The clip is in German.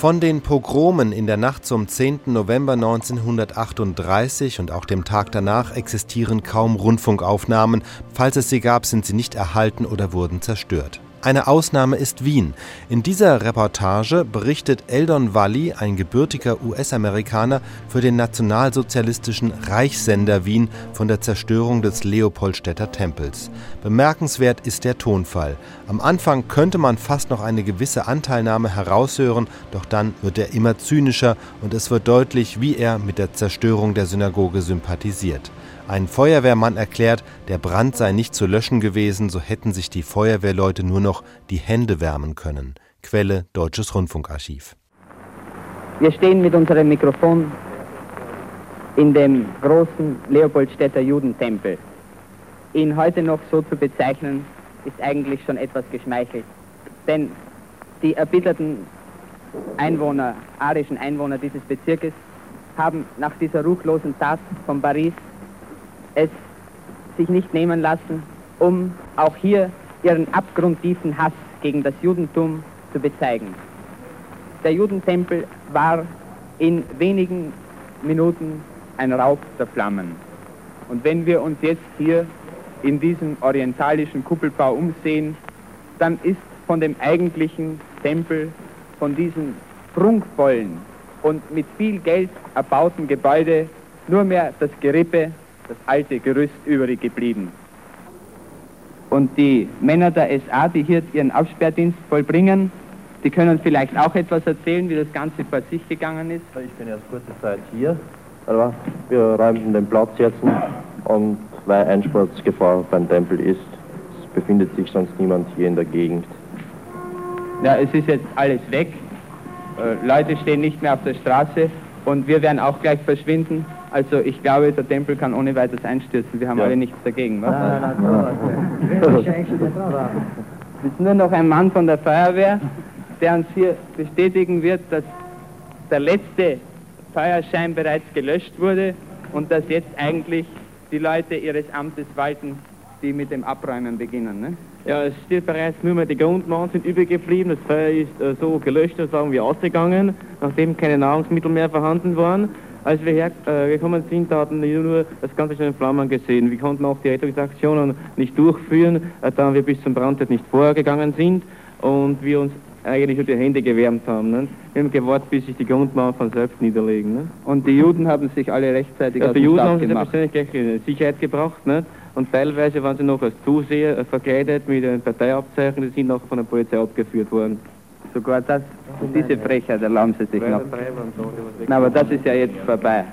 Von den Pogromen in der Nacht zum 10. November 1938 und auch dem Tag danach existieren kaum Rundfunkaufnahmen. Falls es sie gab, sind sie nicht erhalten oder wurden zerstört. Eine Ausnahme ist Wien. In dieser Reportage berichtet Eldon Walli, ein gebürtiger US-Amerikaner, für den nationalsozialistischen Reichssender Wien von der Zerstörung des Leopoldstädter Tempels. Bemerkenswert ist der Tonfall. Am Anfang könnte man fast noch eine gewisse Anteilnahme heraushören, doch dann wird er immer zynischer und es wird deutlich, wie er mit der Zerstörung der Synagoge sympathisiert. Ein Feuerwehrmann erklärt, der Brand sei nicht zu löschen gewesen, so hätten sich die Feuerwehrleute nur noch die Hände wärmen können. Quelle Deutsches Rundfunkarchiv. Wir stehen mit unserem Mikrofon in dem großen Leopoldstädter Judentempel. Ihn heute noch so zu bezeichnen, ist eigentlich schon etwas geschmeichelt. Denn die erbitterten Einwohner, arischen Einwohner dieses Bezirkes, haben nach dieser ruchlosen Tat von Paris es sich nicht nehmen lassen, um auch hier ihren abgrundtiefen Hass gegen das Judentum zu bezeigen. Der Judentempel war in wenigen Minuten ein Raub der Flammen. Und wenn wir uns jetzt hier in diesem orientalischen Kuppelbau umsehen, dann ist von dem eigentlichen Tempel, von diesem prunkvollen und mit viel Geld erbauten Gebäude nur mehr das Gerippe das alte Gerüst übrig geblieben. Und die Männer der SA, die hier ihren Absperrdienst vollbringen, die können vielleicht auch etwas erzählen, wie das Ganze vor sich gegangen ist. Ich bin erst kurze Zeit hier, aber wir räumen den Platz jetzt und weil Einsturzgefahr beim Tempel ist, es befindet sich sonst niemand hier in der Gegend. Ja, es ist jetzt alles weg. Äh, Leute stehen nicht mehr auf der Straße und wir werden auch gleich verschwinden. Also ich glaube, der Tempel kann ohne weiteres einstürzen. Wir haben ja. alle nichts dagegen. Was? Nein, nein, nein, es ist nur noch ein Mann von der Feuerwehr, der uns hier bestätigen wird, dass der letzte Feuerschein bereits gelöscht wurde und dass jetzt eigentlich die Leute ihres Amtes walten, die mit dem Abräumen beginnen. Ne? Ja, es steht bereits nur mehr die Grundmauern sind übrig geblieben. Das Feuer ist äh, so gelöscht, sagen wir, ausgegangen, nachdem keine Nahrungsmittel mehr vorhanden waren. Als wir hergekommen äh, sind, da hatten wir nur das Ganze schon in Flammen gesehen. Wir konnten auch die Rettungsaktionen nicht durchführen, äh, da wir bis zum Brandtod nicht vorgegangen sind und wir uns eigentlich nur die Hände gewärmt haben. Ne? Wir haben gewartet, bis sich die Grundmauern von selbst niederlegen. Ne? Und die Juden haben sich alle rechtzeitig ja, aus Die Juden haben sich persönlich gleich in Sicherheit gebracht. Ne? Und teilweise waren sie noch als Zuseher äh, verkleidet mit einem Parteiabzeichen, die sind noch von der Polizei abgeführt worden. Sogar das, diese Frechheit erlauben sie sich noch. Na, aber das ist ja jetzt vorbei.